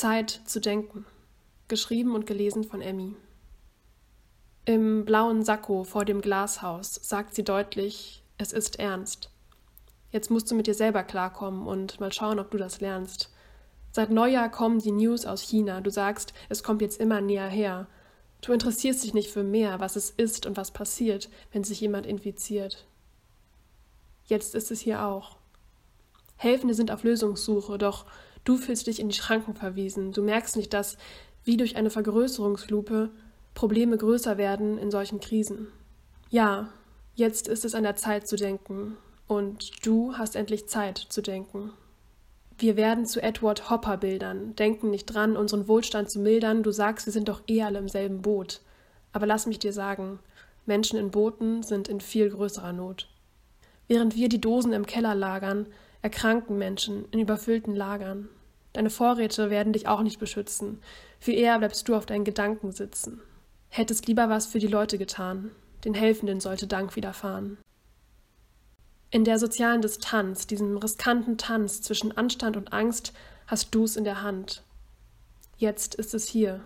Zeit zu denken. Geschrieben und gelesen von Emmy. Im blauen Sakko vor dem Glashaus sagt sie deutlich, es ist ernst. Jetzt musst du mit dir selber klarkommen und mal schauen, ob du das lernst. Seit Neujahr kommen die News aus China. Du sagst, es kommt jetzt immer näher her. Du interessierst dich nicht für mehr, was es ist und was passiert, wenn sich jemand infiziert. Jetzt ist es hier auch. Helfende sind auf Lösungssuche, doch du fühlst dich in die Schranken verwiesen. Du merkst nicht, dass, wie durch eine Vergrößerungslupe, Probleme größer werden in solchen Krisen. Ja, jetzt ist es an der Zeit zu denken. Und du hast endlich Zeit zu denken. Wir werden zu Edward Hopper Bildern, denken nicht dran, unseren Wohlstand zu mildern. Du sagst, wir sind doch eh alle im selben Boot. Aber lass mich dir sagen, Menschen in Booten sind in viel größerer Not. Während wir die Dosen im Keller lagern, erkranken Menschen in überfüllten Lagern. Deine Vorräte werden dich auch nicht beschützen. Viel eher bleibst du auf deinen Gedanken sitzen. Hättest lieber was für die Leute getan. Den Helfenden sollte Dank widerfahren. In der sozialen Distanz, diesem riskanten Tanz zwischen Anstand und Angst, hast du's in der Hand. Jetzt ist es hier.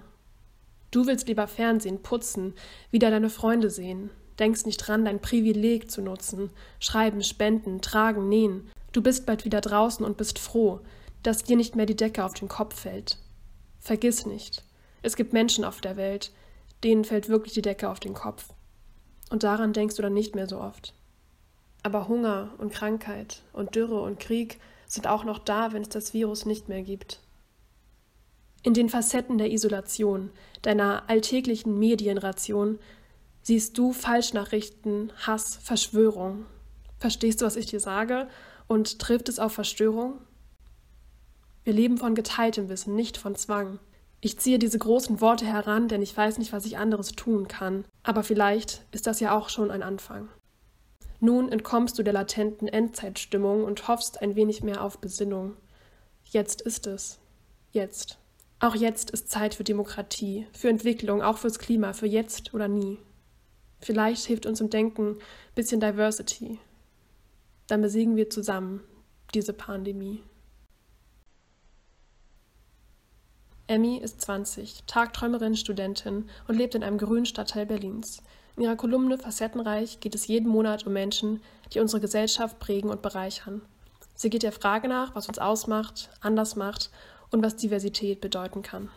Du willst lieber Fernsehen, putzen, wieder deine Freunde sehen, denkst nicht dran, dein Privileg zu nutzen, schreiben, spenden, tragen, nähen. Du bist bald wieder draußen und bist froh, dass dir nicht mehr die Decke auf den Kopf fällt. Vergiss nicht, es gibt Menschen auf der Welt, denen fällt wirklich die Decke auf den Kopf. Und daran denkst du dann nicht mehr so oft. Aber Hunger und Krankheit und Dürre und Krieg sind auch noch da, wenn es das Virus nicht mehr gibt. In den Facetten der Isolation, deiner alltäglichen Medienration, siehst du Falschnachrichten, Hass, Verschwörung. Verstehst du, was ich dir sage? Und trifft es auf Verstörung? Wir leben von geteiltem Wissen, nicht von Zwang. Ich ziehe diese großen Worte heran, denn ich weiß nicht, was ich anderes tun kann. Aber vielleicht ist das ja auch schon ein Anfang. Nun entkommst du der latenten Endzeitstimmung und hoffst ein wenig mehr auf Besinnung. Jetzt ist es. Jetzt. Auch jetzt ist Zeit für Demokratie, für Entwicklung, auch fürs Klima, für jetzt oder nie. Vielleicht hilft uns im Denken ein bisschen Diversity. Dann besiegen wir zusammen diese Pandemie. Emmy ist 20, Tagträumerin, Studentin und lebt in einem grünen Stadtteil Berlins. In ihrer Kolumne Facettenreich geht es jeden Monat um Menschen, die unsere Gesellschaft prägen und bereichern. Sie geht der Frage nach, was uns ausmacht, anders macht und was Diversität bedeuten kann.